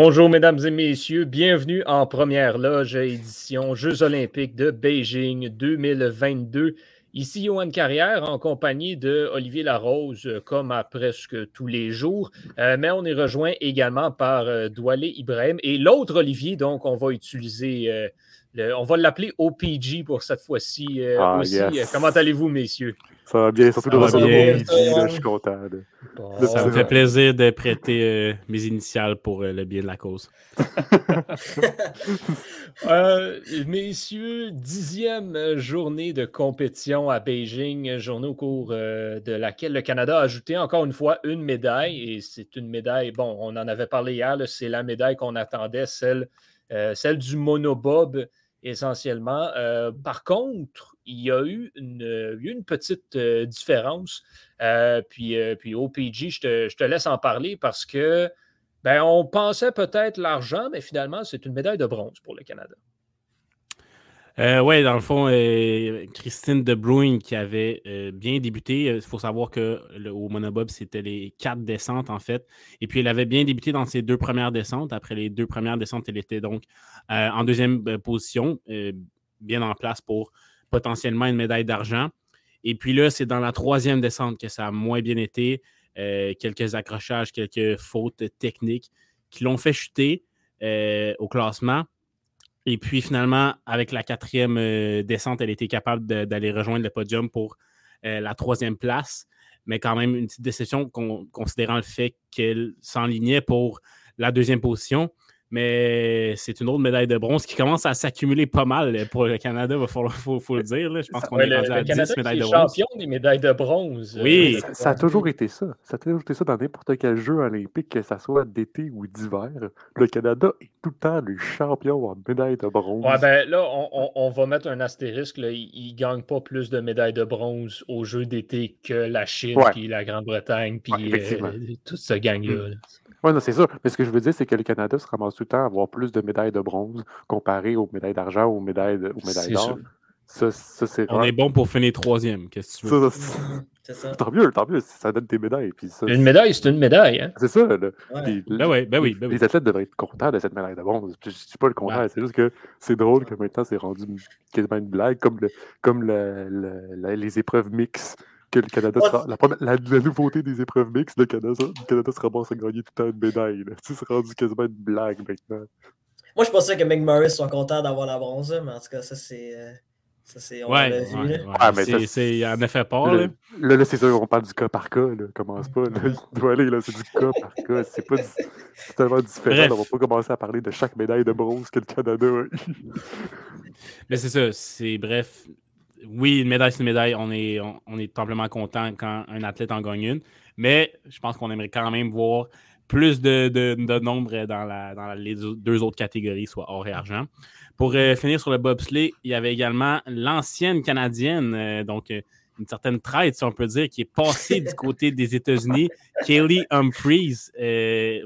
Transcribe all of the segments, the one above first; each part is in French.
Bonjour, mesdames et messieurs. Bienvenue en première loge édition Jeux olympiques de Beijing 2022. Ici Johan Carrière en compagnie de Olivier Larose, euh, comme à presque tous les jours. Euh, mais on est rejoint également par euh, Doualé Ibrahim et l'autre Olivier, donc on va utiliser, on va l'appeler OPG pour cette fois-ci ah, aussi. Comment allez-vous, messieurs? Ça va bien, surtout dans bien. je suis content. ça me fait plaisir de prêter euh, mes initiales pour euh, le bien de la cause. Euh, messieurs, dixième journée de compétition à Beijing, journée au cours de laquelle le Canada a ajouté encore une fois une médaille. Et c'est une médaille, bon, on en avait parlé hier, c'est la médaille qu'on attendait, celle, celle du monobob essentiellement. par contre, il y a eu une, petite euh, différence. Euh, puis, euh, puis OPG, je te, laisse en parler parce que ben, on pensait peut-être l'argent, mais finalement, c'est une médaille de bronze pour le Canada. Oui, dans le fond, Christine De Bruyne qui avait bien débuté. Il faut savoir que au Monobob, c'était les quatre descentes en fait. Et puis, elle avait bien débuté dans ses deux premières descentes. Après les deux premières descentes, elle était donc en deuxième position, bien en place pour potentiellement une médaille d'argent. Et puis là, c'est dans la troisième descente que ça a moins bien été. Euh, quelques accrochages, quelques fautes techniques qui l'ont fait chuter euh, au classement. Et puis finalement, avec la quatrième euh, descente, elle était capable d'aller rejoindre le podium pour la troisième place. Mais quand même, une petite déception considérant le fait qu'elle s'enlignait pour la deuxième position. Mais c'est une autre médaille de bronze qui commence à s'accumuler pas mal pour le Canada, il faut, le dire. Je pense qu'on est rendu à 10 médailles de bronze. champion des médailles de bronze. Oui. Ça, a toujours été ça. Ça a toujours été ça dans n'importe quel jeu olympique, que ce soit d'été ou d'hiver. Le Canada est tout le temps le champion en médaille de bronze. Ouais, ben là, on, va mettre un astérisque. Il ne gagne pas plus de médailles de bronze aux Jeux d'été que la Chine, puis la Grande-Bretagne, puis euh, toute cette gang-là. Mm. Oui, c'est ça. Mais ce que je veux dire, c'est que le Canada se ramasse tout le temps avoir plus de médailles de bronze comparé aux médailles d'argent ou aux médailles d'or. Ça, ça c'est On est bon pour finir troisième. Qu'est-ce que tu veux? C'est ça. Tant mieux, tant mieux, ça donne des médailles. Puis une médaille, c'est une médaille. Hein? C'est ça. ben oui, ben oui, ben oui. Les athlètes devraient être contents de cette médaille de bronze. Je ne dis pas le contraire, c'est juste que c'est drôle que maintenant c'est rendu quasiment une blague, comme, le, comme le, les épreuves mixtes que le Canada sera. La, la, nouveauté des épreuves mixtes, le Canada, le Canada se ramasse à gagner tout le temps une médaille. C'est rendu quasiment une blague maintenant. Moi, je pensais que Meg Morris soit content d'avoir la bronze, mais en tout cas, ça, c'est. Euh, ça, c'est. On ouais, vu, ouais, ouais. c'est en effet pas. Là, là, là c'est sûr, on parle du cas par cas. Là. Commence pas. Là. Il doit aller, là, c'est du cas par cas. C'est pas tellement différent. On va pas commencer à parler de chaque médaille de bronze que le Canada a eu. Mais c'est ça. C'est bref oui, une médaille, c'est une médaille. On est, on, est amplement content quand un athlète en gagne une. Mais je pense qu'on aimerait quand même voir plus de, de, nombre dans, la, dans, les deux autres catégories, soit or et argent. Pour euh, finir sur le bobsleigh, il y avait également l'ancienne Canadienne, euh, donc euh, une certaine traite, si on peut dire, qui est passée du côté des États-Unis, Kaylee Humphreys,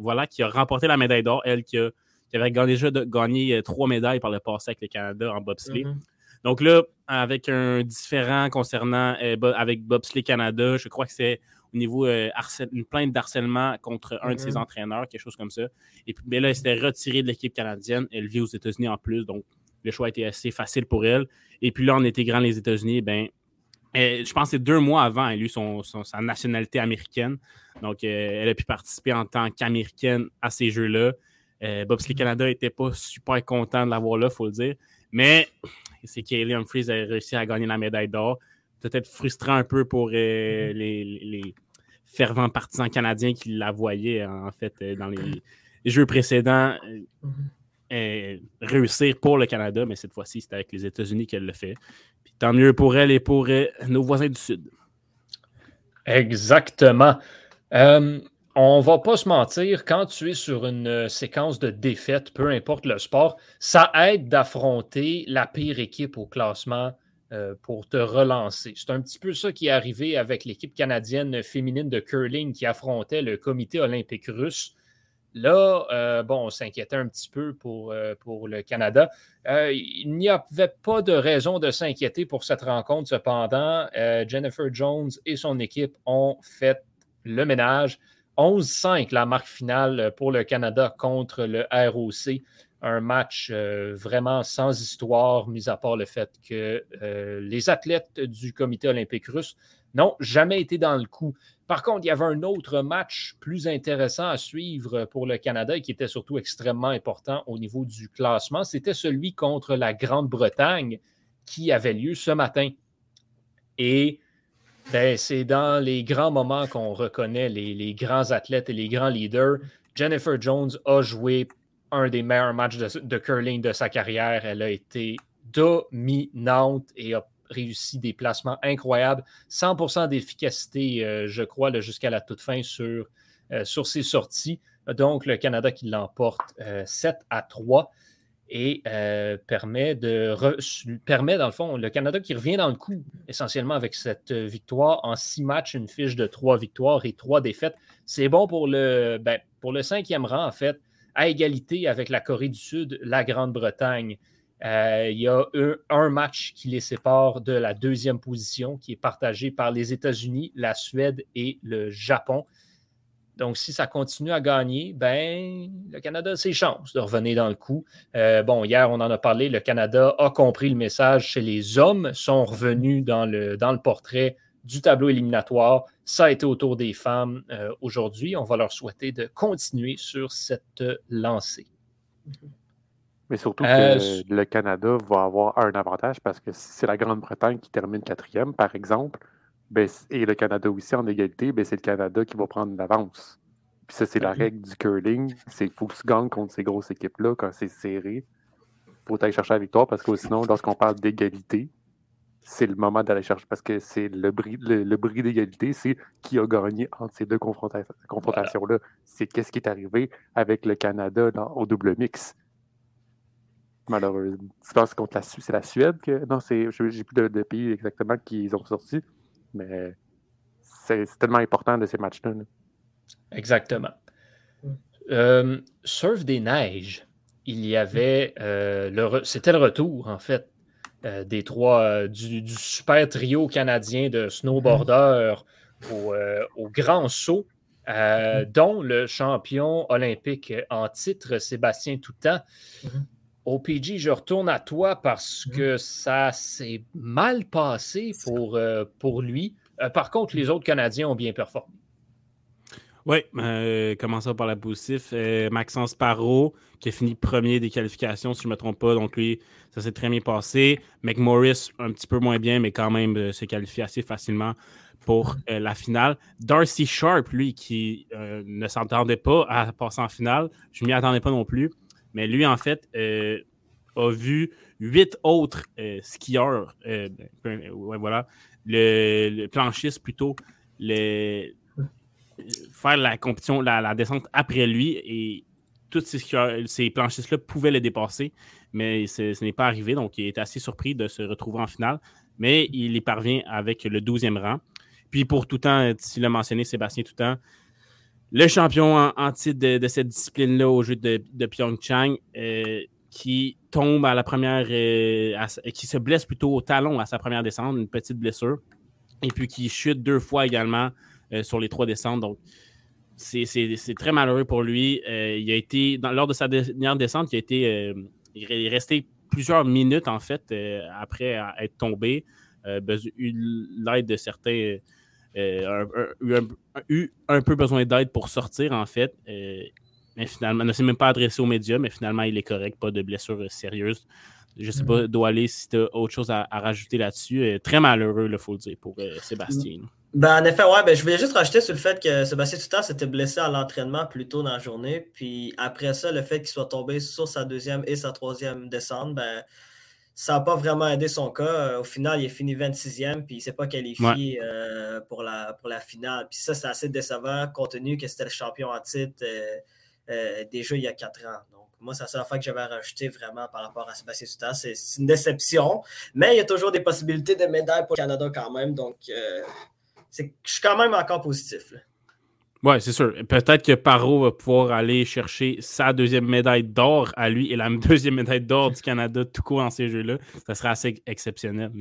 voilà, qui a remporté la médaille d'or, elle qui, avait déjà gagné trois médailles par le passé avec le Canada en bobsleigh. Mm-hmm. Donc là, avec un différent concernant euh, avec Bobsleigh Canada, je crois que c'est au niveau euh, une plainte d'harcèlement contre un de ses mm-hmm. entraîneurs, quelque chose comme ça. Et puis là, elle s'était retirée de l'équipe canadienne. Elle vit aux États-Unis en plus, donc le choix était assez facile pour elle. Et puis là, en intégrant les États-Unis, ben, euh, je pense que c'est deux mois avant, elle a eu son, sa nationalité américaine. Donc, elle a pu participer en tant qu'américaine à ces Jeux-là. Bobsleigh mm-hmm. Canada n'était pas super content de l'avoir là, il faut le dire. Mais c'est Kaylee Humphries a réussi à gagner la médaille d'or. Peut-être frustrant un peu pour euh, mm-hmm. les, fervents partisans canadiens qui la voyaient, en fait, euh, dans les, jeux précédents. Euh, mm-hmm. réussir pour le Canada, mais cette fois-ci, c'est avec les États-Unis qu'elle le fait. tant mieux pour elle et pour nos voisins du Sud. Exactement on va pas se mentir, quand tu es sur une euh, séquence de défaites, peu importe le sport, ça aide d'affronter la pire équipe au classement euh, pour te relancer. C'est un petit peu ça qui est arrivé avec l'équipe canadienne féminine de curling qui affrontait le comité olympique russe. Là, euh, bon, on s'inquiétait un petit peu pour le Canada. il n'y avait pas de raison de s'inquiéter pour cette rencontre. Cependant, Jennifer Jones et son équipe ont fait le ménage 11-5, la marque finale pour le Canada contre le ROC. Un match euh, vraiment sans histoire, mis à part le fait que euh, les athlètes du comité olympique russe n'ont jamais été dans le coup. Par contre, il y avait un autre match plus intéressant à suivre pour le Canada et qui était surtout extrêmement important au niveau du classement. C'était celui contre la Grande-Bretagne qui avait lieu ce matin. Et ben, c'est dans les grands moments qu'on reconnaît les, grands athlètes et les grands leaders. Jennifer Jones a joué un des meilleurs matchs de, curling de sa carrière. Elle a été dominante et a réussi des placements incroyables. 100% d'efficacité, euh, je crois, jusqu'à la toute fin sur, euh, sur ses sorties. Donc, le Canada qui l'emporte 7 euh, à 3 et euh, permet de dans le fond le Canada qui revient dans le coup essentiellement avec cette victoire en six matchs, une fiche de trois victoires et trois défaites. C'est bon pour le, ben, cinquième rang en fait, à égalité avec la Corée du Sud, la Grande-Bretagne. Euh, il y a un, match qui les sépare de la deuxième position qui est partagé par les États-Unis, la Suède et le Japon. Donc, si ça continue à gagner, ben, le Canada a ses chances de revenir dans le coup. Euh, bon, hier, on en a parlé, le Canada a compris le message chez les hommes, sont revenus dans le, dans le portrait du tableau éliminatoire. Ça a été autour des femmes euh, aujourd'hui. On va leur souhaiter de continuer sur cette lancée. Mais surtout que euh, le Canada va avoir un avantage parce que si c'est la Grande-Bretagne qui termine quatrième, par exemple, ben, et le Canada aussi en égalité, ben, c'est le Canada qui va prendre l'avance. Puis ça, c'est la règle du curling. Il faut que tu gagnes contre ces grosses équipes-là quand c'est serré. Il faut aller chercher la victoire parce que sinon, lorsqu'on parle d'égalité, c'est le moment d'aller chercher parce que c'est le bris, le, bris d'égalité, c'est qui a gagné entre ces deux confrontations-là. C'est qu'est-ce qui est arrivé avec le Canada au double mix. Malheureusement. Tu penses contre la c'est la Suède que. Non, c'est. J'ai plus de, de, pays exactement qui ont sorti. Mais c'est tellement important de ces matchs-là. Exactement. Euh, surf des neiges, il y avait euh, le c'était le retour en fait euh, des trois du, super trio canadien de snowboarders au, grand saut, dont le champion olympique en titre Sébastien Toutan. Au PG, je retourne à toi parce mhm. que ça s'est mal passé pour, euh, pour lui. Euh, par contre, les autres Canadiens ont bien performé. Oui, euh, commençons par la positif. Maxence Parot, qui a fini premier des qualifications, si je ne me trompe pas. Donc, lui, ça s'est très bien passé. McMorris, un petit peu moins bien, mais quand même se qualifie assez facilement pour la finale. Darcy Sharp, lui, qui ne s'entendait pas à passer en finale. Je ne m'y attendais pas non plus. Mais lui, en fait, euh, a vu huit autres euh, skieurs, euh, ben, voilà, le, planchiste plutôt, faire la compétition, la, descente après lui et tous ces, ces planchistes-là pouvaient le dépasser, mais ce n'est pas arrivé. Donc, il est assez surpris de se retrouver en finale, mais il y parvient avec le 12e rang. Puis, pour tout temps, tu l'as mentionné, Sébastien Toutan, le champion en, titre de, cette discipline-là au jeu de, de Pyeongchang, euh, qui tombe à la première, euh, qui se blesse plutôt au talon à sa première descente, une petite blessure, et puis qui chute deux fois également euh, sur les trois descentes. Donc, c'est très malheureux pour lui. il a été, lors de sa dernière descente, il a été, il est resté plusieurs minutes en fait après être tombé, eu l'aide de certains euh, a eu un, peu besoin d'aide pour sortir, en fait. Euh, mais finalement, ne s'est même pas adressé aux médias, mais finalement, il est correct, pas de blessure sérieuse. Je ne sais pas, mm-hmm. aller si tu as autre chose à, rajouter là-dessus. Euh, très malheureux, il faut le dire, pour Sébastien. Ben, en effet, ouais, ben, je voulais juste rajouter sur le fait que Sébastien Toutant s'était blessé à l'entraînement plus tôt dans la journée. Puis après ça, le fait qu'il soit tombé sur sa deuxième et sa troisième descente, ben, ça n'a pas vraiment aidé son cas. Euh, au final, il est fini 26e, puis il ne s'est pas qualifié euh, pour, la, pour la finale. Puis ça, c'est assez décevant, compte tenu que c'était le champion en titre euh, déjà il y a quatre ans. Donc, moi, c'est la seule fois que j'avais rajouté vraiment par rapport à Sébastien Soutan. C'est une déception, mais il y a toujours des possibilités de médailles pour le Canada quand même. Donc, je suis quand même encore positif. Oui, c'est sûr. Peut-être que Paro va pouvoir aller chercher sa deuxième médaille d'or à lui et la deuxième médaille d'or du Canada tout court dans ces jeux-là. Ça serait assez exceptionnel.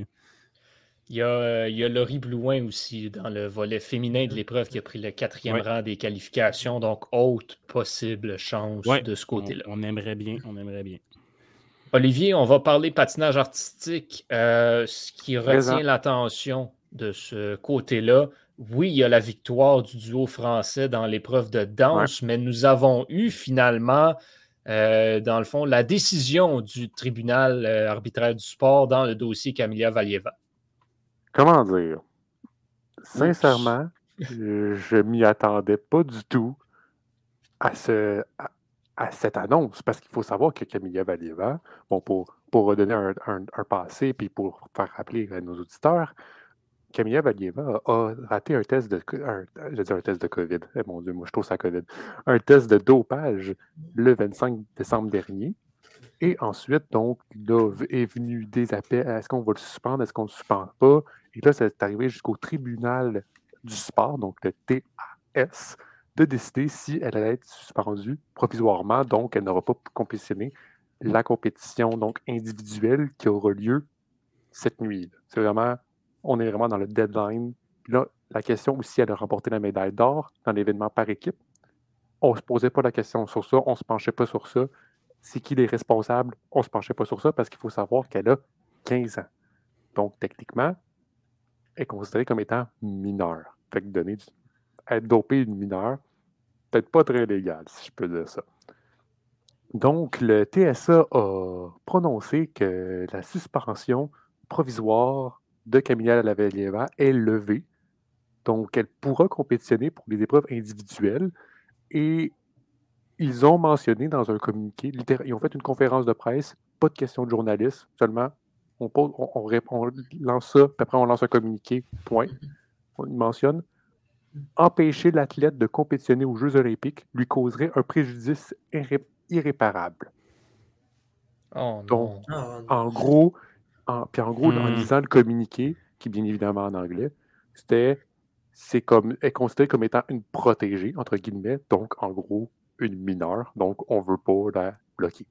Il y, a, il y a Laurie Blouin aussi dans le volet féminin de l'épreuve qui a pris le quatrième rang des qualifications. Donc, haute possible chance de ce côté-là. On, aimerait bien, on aimerait bien. Olivier, on va parler patinage artistique. Euh, ce qui retient l'attention de ce côté-là, oui, il y a la victoire du duo français dans l'épreuve de danse, mais nous avons eu finalement, euh, dans le fond, la décision du tribunal euh, arbitraire du sport dans le dossier Camilla Valieva. Comment dire? Sincèrement, je m'y attendais pas du tout à, ce, à, cette annonce, parce qu'il faut savoir que Camilla Valieva, bon, pour, pour redonner un, un passé, puis pour faire rappeler à nos auditeurs, Camilla Valieva a raté un test de. Je un test de COVID. Eh, mon Dieu, moi, je trouve ça COVID. Un test de dopage le 25 décembre dernier. Et ensuite, donc, là, est venu des appels. Est-ce qu'on va le suspendre? Est-ce qu'on ne le suspend pas? Et là, c'est arrivé jusqu'au tribunal du sport, donc le TAS, de décider si elle allait être suspendue provisoirement. Donc, elle n'aura pas compétitionné la compétition donc individuelle qui aura lieu cette nuit. C'est vraiment on est vraiment dans le deadline. là, la question aussi, elle a remporté la médaille d'or dans l'événement par équipe. On ne se posait pas la question sur ça, on ne se penchait pas sur ça. C'est qui les responsables? On ne se penchait pas sur ça parce qu'il faut savoir qu'elle a 15 ans. Donc, techniquement, elle est considérée comme étant mineure. Fait que donner être dopé une mineure, peut-être pas très légal, si je peux dire ça. Donc, le TSA a prononcé que la suspension provisoire de Camilla Lavalieva est levée. Donc, elle pourra compétitionner pour les épreuves individuelles. Et ils ont mentionné dans un communiqué, ils ont fait une conférence de presse, pas de questions de journalistes, seulement on, pose, on, lance ça, puis après on lance un communiqué, point. On mentionne empêcher l'athlète de compétitionner aux Jeux olympiques lui causerait un préjudice irréparable. Oh, Donc, en gros, puis en gros, en hmm. lisant le communiqué, qui est bien évidemment en anglais, c'était c'est comme est considérée comme étant une protégée, entre guillemets, donc en gros, une mineure, donc on ne veut pas la bloquer.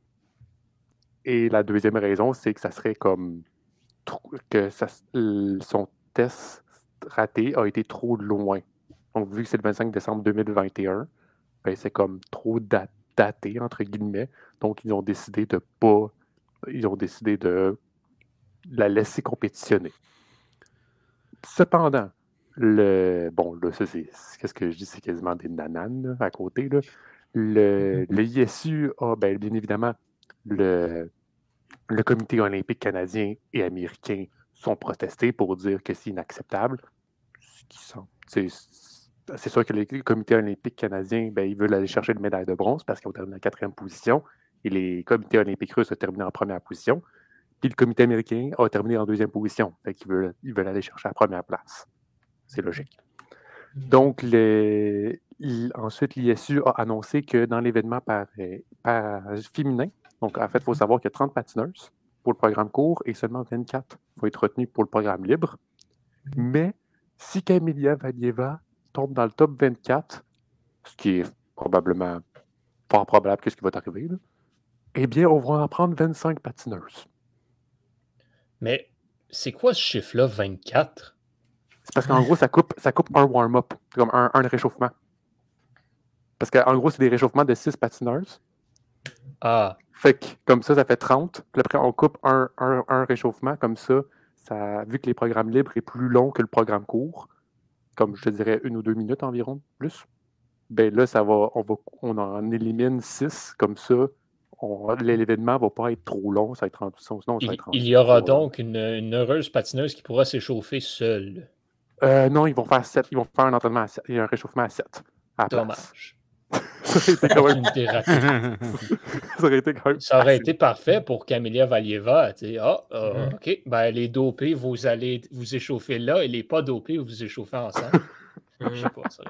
Et la deuxième raison, c'est que ça serait comme que son test raté a été trop loin. Donc, vu que c'est le 25 décembre 2021, ben, c'est comme trop daté, entre guillemets. Donc, ils ont décidé de pas. Ils ont décidé de la laisser compétitionner. Cependant, le. Bon, là, ça, c'est. Qu'est-ce que je dis? C'est quasiment des nananes à côté. Là. Le, mm-hmm. le ISU a, ben, bien évidemment, le, le comité olympique canadien et américain sont protestés pour dire que c'est inacceptable. C'est sûr que le comité olympique canadien, ben, ils veulent aller chercher une médaille de bronze parce qu'ils ont terminé en quatrième position et les comités olympiques russes ont terminé en première position. Puis le comité américain a terminé en deuxième position. Fait qu'ils veulent, ils veulent aller chercher la première place. C'est logique. Donc, ensuite, l'ISU a annoncé que dans l'événement par, féminin, donc en fait, il faut savoir qu'il y a 30 patineuses pour le programme court et seulement 24 vont être retenues pour le programme libre. Mais si Camilla Valieva tombe dans le top 24, ce qui est probablement fort probable que ce qui va arriver, eh bien, on va en prendre 25 patineuses. Mais c'est quoi ce chiffre-là, 24? C'est parce qu'en gros, ça coupe, ça coupe un warm-up, comme un, un, réchauffement. Parce qu'en gros, c'est des réchauffements de 6 patineuses. Ah. Fait que comme ça, ça fait 30. Puis après, on coupe un, un, réchauffement. Comme ça, ça, vu que les programmes libres est plus long que le programme court, comme je te dirais une ou deux minutes environ, plus, ben là, ça va, on, va, on en élimine 6. Comme ça, l'événement ne va pas être trop long, ça va être sinon, il, il, y aura donc une, heureuse patineuse qui pourra s'échauffer seule. Euh, non, ils vont faire 7. Ils vont faire un entraînement à 7. Il y a un réchauffement à 7. Dommage. ça aurait été quand même. ça aurait été quand même. Ça aurait été parfait pour Camélia Valieva. Ah, ah mm. OK. Ben, les dopés, vous allez vous échauffer là et les pas dopés, vous vous échauffez ensemble. Je sais pas, ça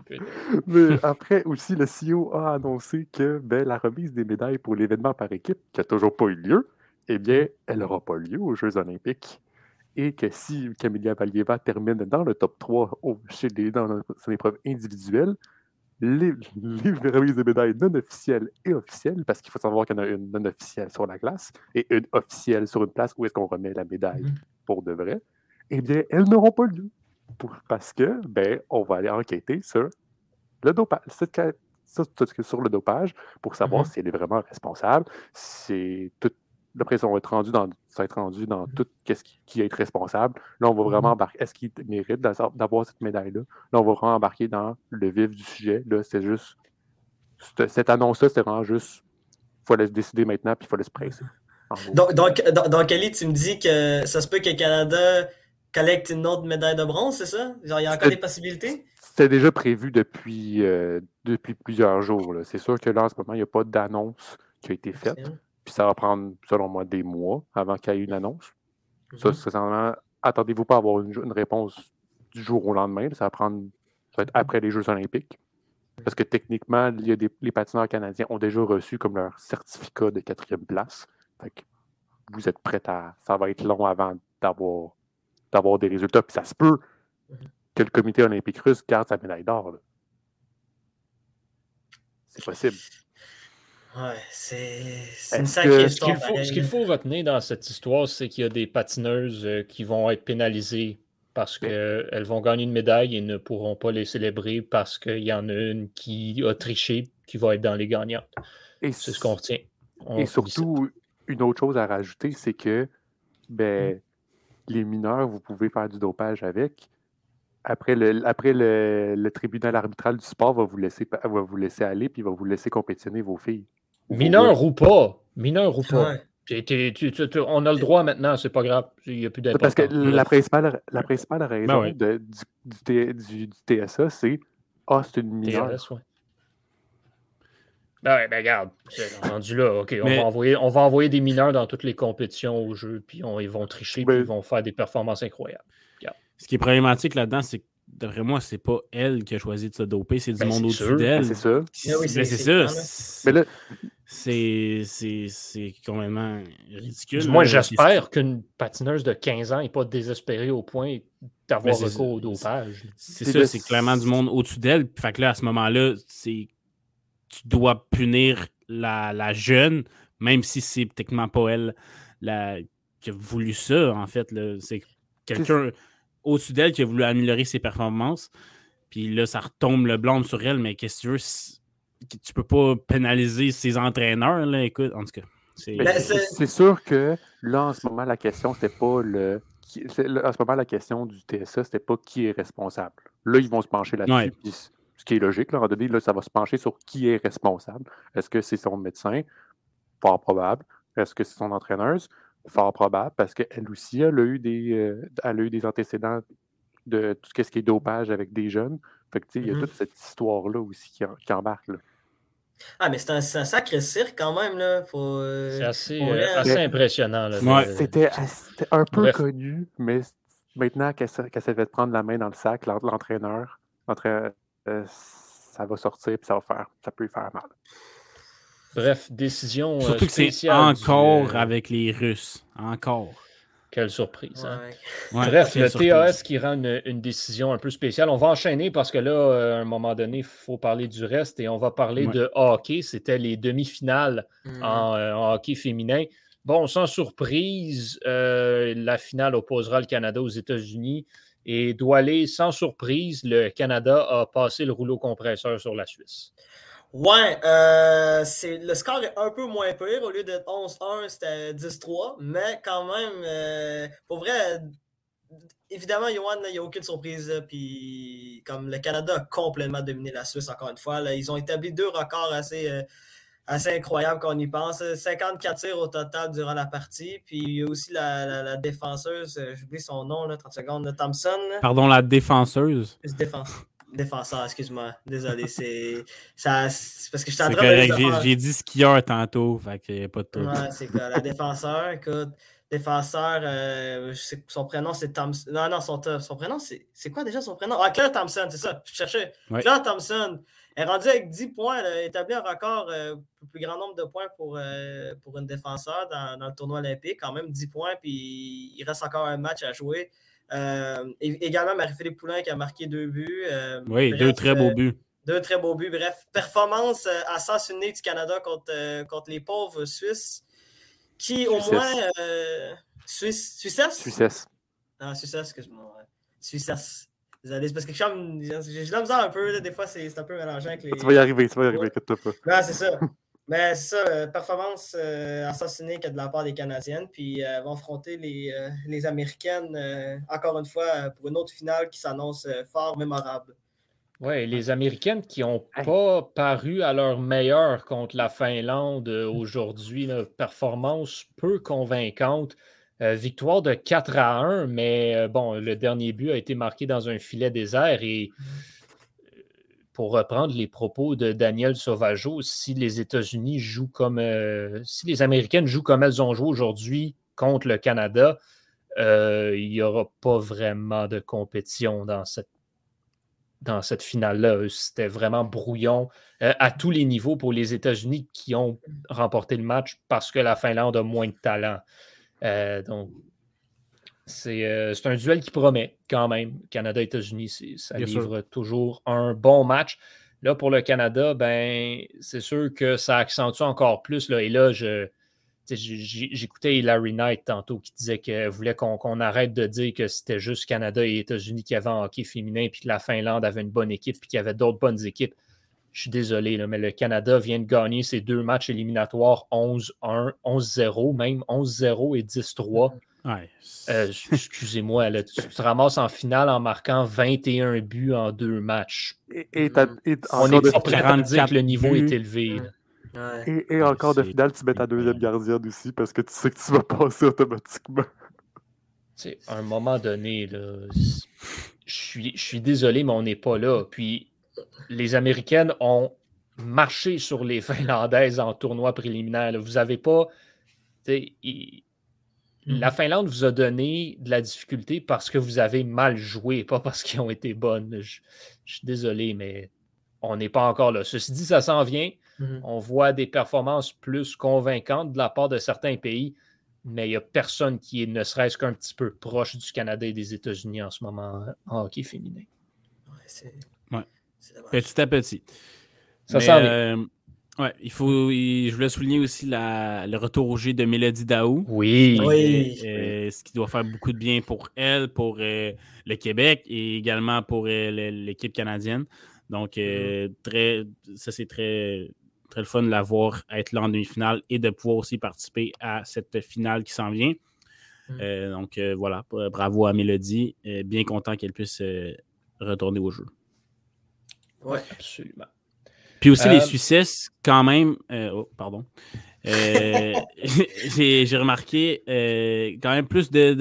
Mais après aussi, le CEO a annoncé que ben, la remise des médailles pour l'événement par équipe, qui n'a toujours pas eu lieu, eh bien, elle n'aura pas lieu aux Jeux olympiques. Et que si Camilla Valieva termine dans le top 3 chez les, dans son épreuve individuelle, les, les remises de médailles non officielles et officielles, parce qu'il faut savoir qu'il y en a une non officielle sur la glace et une officielle sur une place où est-ce qu'on remet la médaille mm-hmm. pour de vrai, eh bien, elles n'auront pas lieu. Parce que, ben, on va aller enquêter sur le dopage, sur le dopage pour savoir mm-hmm. si elle est vraiment responsable. C'est tout. Après, ça va être rendu dans, ça va être rendu dans tout ce qui, qui, est responsable. Là, on va vraiment mm-hmm. embarquer. Est-ce qu'il mérite d'avoir cette médaille-là? Là, on va vraiment embarquer dans le vif du sujet. Là, c'est juste. Cette annonce-là, c'est vraiment juste. Il faut laisser décider maintenant, puis il faut laisser presser. Donc, donc, dans, tu me dis que ça se peut que Canada collecte une autre médaille de bronze, c'est ça? Genre, il y a encore des possibilités? C'était déjà prévu depuis, euh, depuis plusieurs jours. C'est sûr que là, en ce moment, il n'y a pas d'annonce qui a été faite. Puis ça va prendre, selon moi, des mois avant qu'il y ait une annonce. Ça, c'est mhm. attendez-vous pas à avoir une, réponse du jour au lendemain. Ça va prendre, ça va être après les Jeux olympiques. Parce que techniquement, il y a des, les patineurs canadiens ont déjà reçu comme leur certificat de quatrième place. Fait que vous êtes prêts à. Ça va être long avant d'avoir d'avoir des résultats. Puis ça se peut mhm. que le comité olympique russe garde sa médaille d'or. C'est possible. Ouais, c'est une sacrée histoire. Ce qu'il faut, retenir dans cette histoire, c'est qu'il y a des patineuses euh, qui vont être pénalisées parce qu'elles vont gagner une médaille et ne pourront pas les célébrer parce qu'il y en a une qui a triché qui va être dans les gagnantes. C'est ce qu'on retient. et surtout, une autre chose à rajouter, c'est que ben, mmh les mineurs, vous pouvez faire du dopage avec. Après, le, après le, tribunal arbitral du sport va vous laisser, va vous laisser aller puis va vous laisser compétitionner vos filles. Mineur ou pas. Mineur ou pas. on a le droit maintenant, c'est pas grave. Il n'y a plus Parce que la principale, la principale raison ben du, TSA, c'est Ah, c'est une mineure. Ben, ouais, ben regarde, rendu là, OK, on, va envoyer, on va envoyer des mineurs dans toutes les compétitions au jeu, puis ils vont tricher, puis ils vont faire des performances incroyables. Ce qui est problématique là-dedans, c'est que d'après moi, c'est pas elle qui a choisi de se doper, c'est du ben, monde au-dessus d'elle. C'est ça. c'est ça. Mais là, c'est complètement ridicule. Du moins, j'espère qu'une patineuse de 15 ans n'est pas désespérée au point d'avoir ben, recours au dopage. C'est ça, c'est clairement du monde au-dessus d'elle. Fait que là, à ce moment-là, c'est tu dois punir la, jeune, même si c'est techniquement pas elle la, qui a voulu ça, en fait. C'est quelqu'un au-dessus d'elle qui a voulu améliorer ses performances. Puis là, ça retombe le blâme sur elle, mais qu'est-ce que tu veux? Tu peux pas pénaliser ses entraîneurs, là. Écoute, en tout cas. C'est sûr que là, en ce moment, la question, c'était pas le. En ce moment, la question du TSA, c'était pas qui est responsable. Là, ils vont se pencher là-dessus ce qui est logique. Là, donné, là, ça va se pencher sur qui est responsable. Est-ce que c'est son médecin? Fort probable. Est-ce que c'est son entraîneuse? Fort probable, parce qu'elle aussi, elle a, eu des, euh, elle a eu des antécédents de tout ce qui est dopage avec des jeunes. Fait que, il y a mm-hmm. toute cette histoire-là aussi qui, embarque. Là. Ah, mais c'est un, sacré cirque quand même. là. Euh, c'est assez, euh, assez impressionnant. C'était un peu connu, mais maintenant qu'elle qu s'est fait prendre la main dans le sac, l'entraîneur, euh, ça va sortir et ça va faire, ça peut faire mal. Bref, décision. Euh, Surtout que c'est encore euh, avec les Russes. Encore. Quelle surprise. Hein? Bref, le TAS qui rend une, décision un peu spéciale. On va enchaîner parce que là, à un moment donné, il faut parler du reste et on va parler de hockey. C'était les demi-finales mm. en, hockey féminin. Bon, sans surprise, la finale opposera le Canada aux États-Unis. Et doit aller sans surprise, le Canada a passé le rouleau compresseur sur la Suisse. Ouais, euh, le score est un peu moins pire. Au lieu d'être 11-1, c'était 10-3. Mais quand même, euh, pour vrai, évidemment, Johan, il n'y a aucune surprise. Puis, comme le Canada a complètement dominé la Suisse, encore une fois, ils ont établi deux records assez. Euh, assez incroyable quand on y pense. 54 tirs au total durant la partie. Puis il y a aussi la, la, défenseuse, euh, j'oublie son nom, là, 30 secondes, Thompson. Pardon, la défenseuse? Défense. Défenseur, excuse-moi. Désolé, c'est parce que je suis en train de. J'ai dit skieur tantôt, fait qu'il n'y a pas de tout. Ouais, c'est quoi, la défenseur, écoute, défenseur, euh, son prénom c'est Thompson. Non, non, son, son prénom c'est quoi déjà son prénom? Ah, Claire Thompson, c'est ça, je cherchais. Claire Thompson. Elle est rendue avec 10 points. Elle a établi un record, euh, le plus grand nombre de points pour, euh, pour une défenseur dans, le tournoi olympique. Quand même 10 points, puis il reste encore un match à jouer. Euh, également, Marie-Philippe Poulain qui a marqué deux buts. oui, deux très beaux buts. Deux très beaux buts. Bref, performance à sens unique du Canada contre, contre les pauvres Suisses, qui au moins. Suisse, Suissesse? Suissesse. Ah, Suissesse, excuse-moi. Ouais. Suissesse. Désolé, parce que j'ai de la misère un peu, là, des fois c'est un peu mélangeant avec les. Tu vas y arriver, tu vas y arriver, inquiète-toi pas. Ouais, c'est ça. Mais c'est ça, euh, performance euh, assassinée que de la part des Canadiennes, puis euh, vont affronter les, euh, les Américaines, encore une fois, pour une autre finale qui s'annonce fort mémorable. Oui, les Américaines qui n'ont pas paru à leur meilleur contre la Finlande aujourd'hui, performance peu convaincante. Euh, victoire de 4 à 1, mais euh, bon, le dernier but a été marqué dans un filet désert et euh, pour reprendre les propos de Daniel Sauvageau, si les États-Unis jouent comme si les Américaines jouent comme elles ont joué aujourd'hui contre le Canada, il n'y aura pas vraiment de compétition dans cette dans cette finale-là. C'était vraiment brouillon à tous les niveaux pour les États-Unis qui ont remporté le match parce que la Finlande a moins de talent. Euh, donc, euh, c'est un duel qui promet quand même. Canada-États-Unis, ça livre toujours un bon match. Là, pour le Canada, ben, c'est sûr que ça accentue encore plus. Là, et là, je, j'écoutais Hilary Knight tantôt qui disait qu'elle voulait qu'on arrête de dire que c'était juste Canada et États-Unis qui avaient un hockey féminin, puis que la Finlande avait une bonne équipe, puis qu'il y avait d'autres bonnes équipes. Je suis désolé, là, mais le Canada vient de gagner ses deux matchs éliminatoires 11-1, 11-0, même 11-0 et 10-3. Euh, excusez-moi, tu te ramasses en finale en marquant 21 buts en deux matchs. Et, On n'est pas prêt à dire que le niveau est élevé. Et, encore de finale, tu mets ta deuxième gardienne aussi parce que tu sais que tu vas passer automatiquement. à un moment donné, là, je suis, je suis désolé, mais on n'est pas là. Puis les Américaines ont marché sur les Finlandaises en tournoi préliminaire. Vous n'avez pas. La Finlande vous a donné de la difficulté parce que vous avez mal joué, pas parce qu'ils ont été bonnes. Je, suis désolé, mais on n'est pas encore là. Ceci dit, ça s'en vient. Mm-hmm. On voit des performances plus convaincantes de la part de certains pays, mais il n'y a personne qui est ne serait-ce qu'un petit peu proche du Canada et des États-Unis en ce moment en hockey féminin. Ouais, Petit à petit. Ça Mais, euh, ouais, il faut. je voulais souligner aussi la, le retour au jeu de Mélodie Daou. Oui. ce qui doit faire beaucoup de bien pour elle, pour euh, le Québec et également pour euh, l'équipe canadienne. Donc, mm-hmm. très, ça, c'est très, très le fun de la voir être là en demi-finale et de pouvoir aussi participer à cette finale qui s'en vient. Mm. donc, voilà, bravo à Mélodie. bien content qu'elle puisse retourner au jeu. Oui, absolument. Puis aussi, les euh, Suisses, quand même. Euh, oh, pardon. Euh, j'ai remarqué quand même plus de,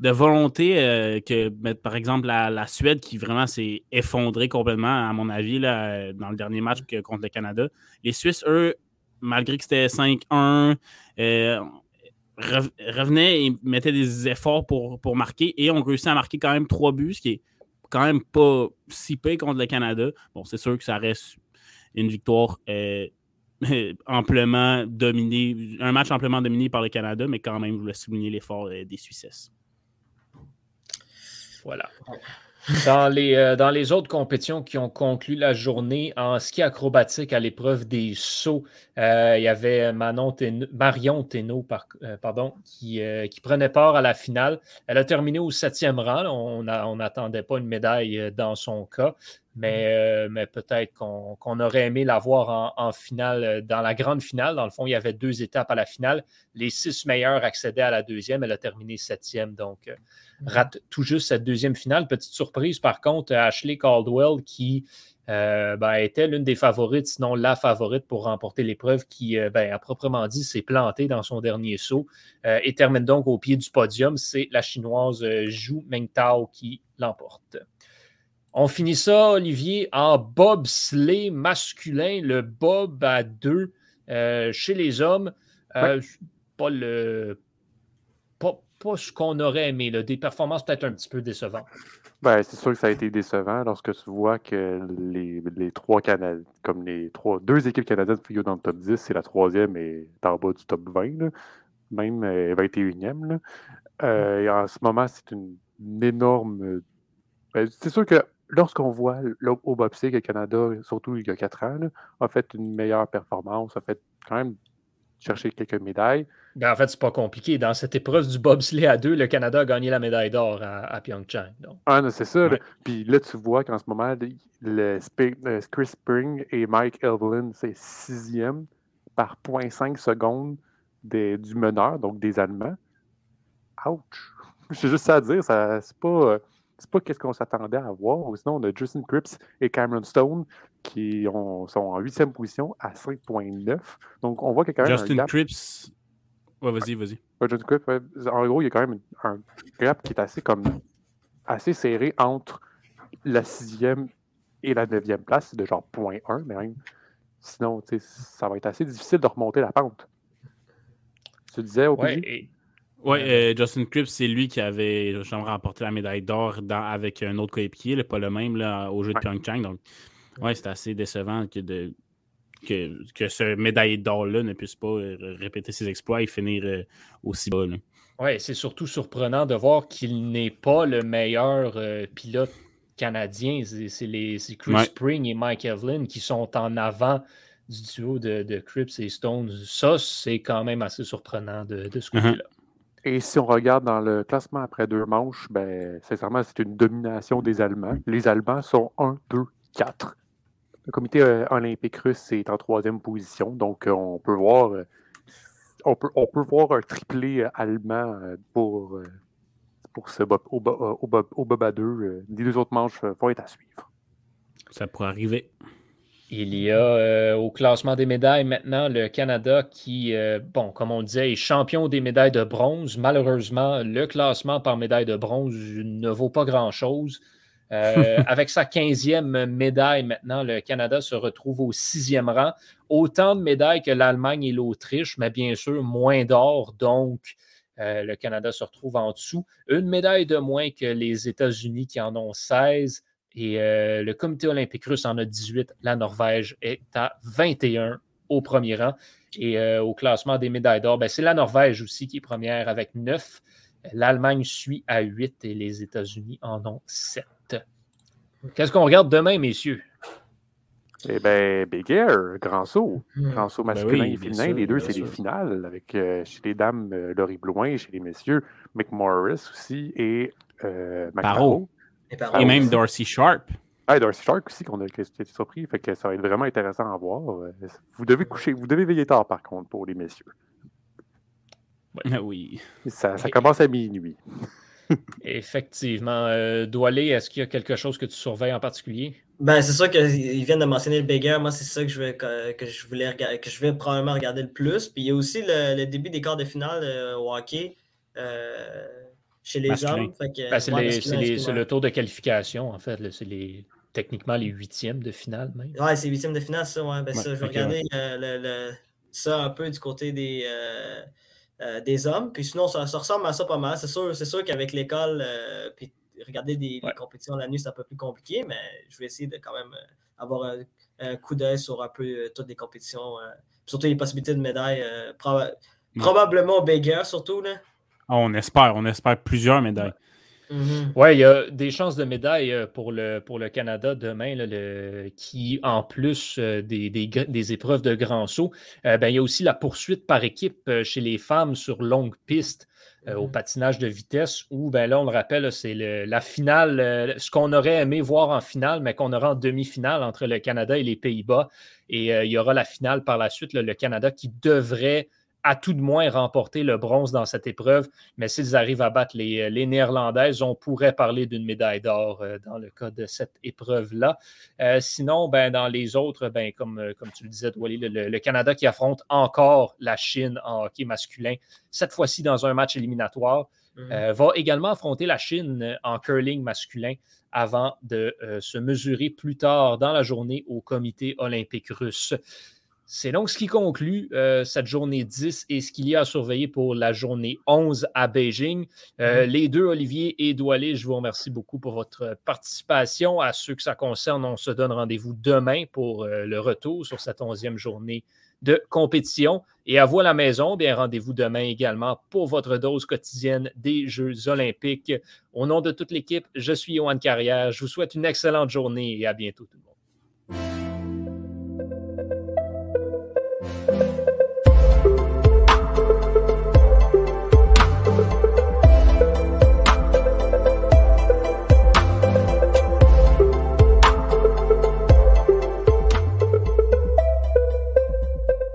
de, volonté que, ben, par exemple, la, Suède qui vraiment s'est effondrée complètement, à mon avis, là, dans le dernier match contre le Canada. Les Suisses, eux, malgré que c'était 5-1, revenaient et mettaient des efforts pour, pour marquer et ont réussi à marquer quand même trois buts, ce qui est quand même pas si peu contre le Canada. Bon, c'est sûr que ça reste une victoire euh, amplement dominée, un match amplement dominé par le Canada, mais quand même, je voulais souligner l'effort euh, des Suisses. Voilà. Dans les, euh, dans les autres compétitions qui ont conclu la journée, en ski acrobatique à l'épreuve des sauts, euh, il y avait Marion Thénault euh, qui, prenait part à la finale. Elle a terminé au septième rang. On n'attendait pas une médaille dans son cas, mais, mais peut-être qu'on aurait aimé la voir en, en, finale, dans la grande finale. Dans le fond, il y avait deux étapes à la finale. Les six meilleurs accédaient à la deuxième. Elle a terminé septième. Donc, rate tout juste cette deuxième finale. Petite surprise, par contre, Ashley Caldwell, qui euh, ben, était l'une des favorites, sinon la favorite pour remporter l'épreuve, qui, euh, ben, à proprement dit, s'est plantée dans son dernier saut euh, et termine donc au pied du podium. C'est la chinoise Zhu Mengtao qui l'emporte. On finit ça, Olivier, en bobsleigh masculin, le bob à deux chez les hommes. Pas le pas ce qu'on aurait aimé, là, des performances peut-être un petit peu décevantes. Ben, c'est sûr que ça a été décevant lorsque tu vois que les, les trois Canadiens, comme les trois, deux équipes canadiennes figurent dans le top 10, c'est la troisième est en bas du top 20, même 21e. Euh, euh, et en ce moment, c'est une, énorme. Ben, c'est sûr que lorsqu'on voit au Bobsleigh que le Canada, surtout il y a quatre ans, a fait une meilleure performance, a fait quand même chercher quelques médailles. Ben, en fait, c'est pas compliqué. Dans cette épreuve du bobsleigh à deux, le Canada a gagné la médaille d'or à, Pyeongchang. Donc. Ah, c'est ça. Puis là, tu vois qu'en ce moment, le, Chris Spring et Mike Evelyn, c'est sixième par 0.5 secondes du meneur, donc des Allemands. Ouch! J'ai juste ça à dire, ça, c'est pas, c'est pas qu'est-ce qu'on s'attendait à voir. Sinon, on a Justin Cripps et Cameron Stone qui sont en huitième position à 5.9. Donc, on voit qu'il y a quand même Justin Cripps. Ouais, vas-y, vas-y. Justin Cripps, en gros, il y a quand même un gap qui est assez comme assez serré entre la sixième et la neuvième place, c'est de genre 0.1, mais même. Sinon, ça va être assez difficile de remonter la pente. Tu disais au ouais, Oui, euh, Justin Cripps, c'est lui qui avait remporté la médaille d'or avec un autre coéquipier, pas le même là, au jeu de Pyeongchang. Donc, ouais, c'est assez décevant que, de, que, que ce médaillé d'or-là ne puisse pas euh, répéter ses exploits et finir euh, aussi bas. Oui, c'est surtout surprenant de voir qu'il n'est pas le meilleur pilote canadien. C'est Chris Spring et Mike Evelyn qui sont en avant du duo de, de Cripps et Stones. Ça, c'est quand même assez surprenant de, ce mm-hmm. côté-là. Et si on regarde dans le classement après deux manches, ben, sincèrement, c'est une domination des Allemands. Les Allemands sont 1, 2, 4. Le comité euh, olympique russe est en troisième position, donc euh, on peut voir euh, on peut, on peut voir un triplé allemand pour, pour ce au, au, Boba 2. Les deux autres manches vont être à suivre. Ça pourrait arriver. Il y a euh, au classement des médailles maintenant le Canada qui, euh, bon, comme on disait, est champion des médailles de bronze. Malheureusement, le classement par médaille de bronze ne vaut pas grand-chose. Euh, avec sa 15e médaille maintenant, le Canada se retrouve au sixième rang. Autant de médailles que l'Allemagne et l'Autriche, mais bien sûr moins d'or. Donc, le Canada se retrouve en dessous. Une médaille de moins que les États-Unis qui en ont 16. Et euh, le comité olympique russe en a 18. La Norvège est à 21 au premier rang. Et euh, au classement des médailles d'or, ben, c'est la Norvège aussi qui est première avec 9. L'Allemagne suit à 8 et les États-Unis en ont 7. Qu'est-ce qu'on regarde demain, messieurs? Eh bien, Big Air, grand saut. Hmm. Grand saut ben masculin et féminin. les deux, c'est les finales. Avec euh, chez les dames, Laurie Blouin, chez les messieurs, Mick Morris aussi et euh, et, même Darcy Sharp. Ah, Darcy Sharp aussi, qu'on a été surpris. Fait que ça va être vraiment intéressant à voir. Euh, vous devez coucher, vous devez veiller tard, par contre, pour les messieurs. Oui. Ça, commence à minuit. Effectivement. Euh, Doualé, est-ce qu'il y a quelque chose que tu surveilles en particulier? Ben, c'est sûr qu'ils viennent de mentionner le Bigger. Moi, c'est ça que je, vais, que, je voulais regarder, que je vais probablement regarder le plus. Puis il y a aussi le, début des quarts de finale euh, au hockey. Euh, chez les hommes. Ben, c'est le tour de qualification, en fait. C'est les, techniquement les huitièmes de finale même. Ouais, c'est huitièmes de finale, ça. Ouais. Ben, ça je vais regarder le, ça un peu du côté des, euh, euh, des hommes. Puis sinon, ça, ressemble à ça pas mal. C'est sûr, sûr qu'avec l'école, euh, puis regarder des, compétitions la nuit, c'est un peu plus compliqué, mais je vais essayer de quand même avoir un, coup d'œil sur un peu toutes les compétitions. surtout les possibilités de médailles. probablement au Bigger, surtout. Là. Ah, on espère, on espère plusieurs médailles. Mm-hmm. Oui, il y a des chances de médailles euh, pour le, pour le Canada demain, le, qui, en plus euh, des, des, épreuves de grand saut, euh, ben, il y a aussi la poursuite par équipe chez les femmes sur longue piste au mm-hmm. patinage de vitesse, où ben, là, on le rappelle, c'est la finale, ce qu'on aurait aimé voir en finale, mais qu'on aura en demi-finale entre le Canada et les Pays-Bas. Et il y aura la finale par la suite, le Canada qui devrait à tout de moins remporter le bronze dans cette épreuve. Mais s'ils arrivent à battre les, euh, Néerlandaises, on pourrait parler d'une médaille d'or euh, dans le cas de cette épreuve-là. Euh, sinon, ben, dans les autres, ben, comme, comme tu le disais, le, Canada qui affronte encore la Chine en hockey masculin, cette fois-ci dans un match éliminatoire, mhm. va également affronter la Chine en curling masculin avant de se mesurer plus tard dans la journée au comité olympique russe. C'est donc ce qui conclut euh, cette journée 10 et ce qu'il y a à surveiller pour la journée 11 à Beijing. Euh, mm-hmm. Les deux, Olivier et Doualé, je vous remercie beaucoup pour votre participation. À ceux que ça concerne, on se donne rendez-vous demain pour euh, le retour sur cette 11e journée de compétition. Et à vous à la maison, bien rendez-vous demain également pour votre dose quotidienne des Jeux olympiques. Au nom de toute l'équipe, je suis Johan Carrière. Je vous souhaite une excellente journée et à bientôt tout le monde.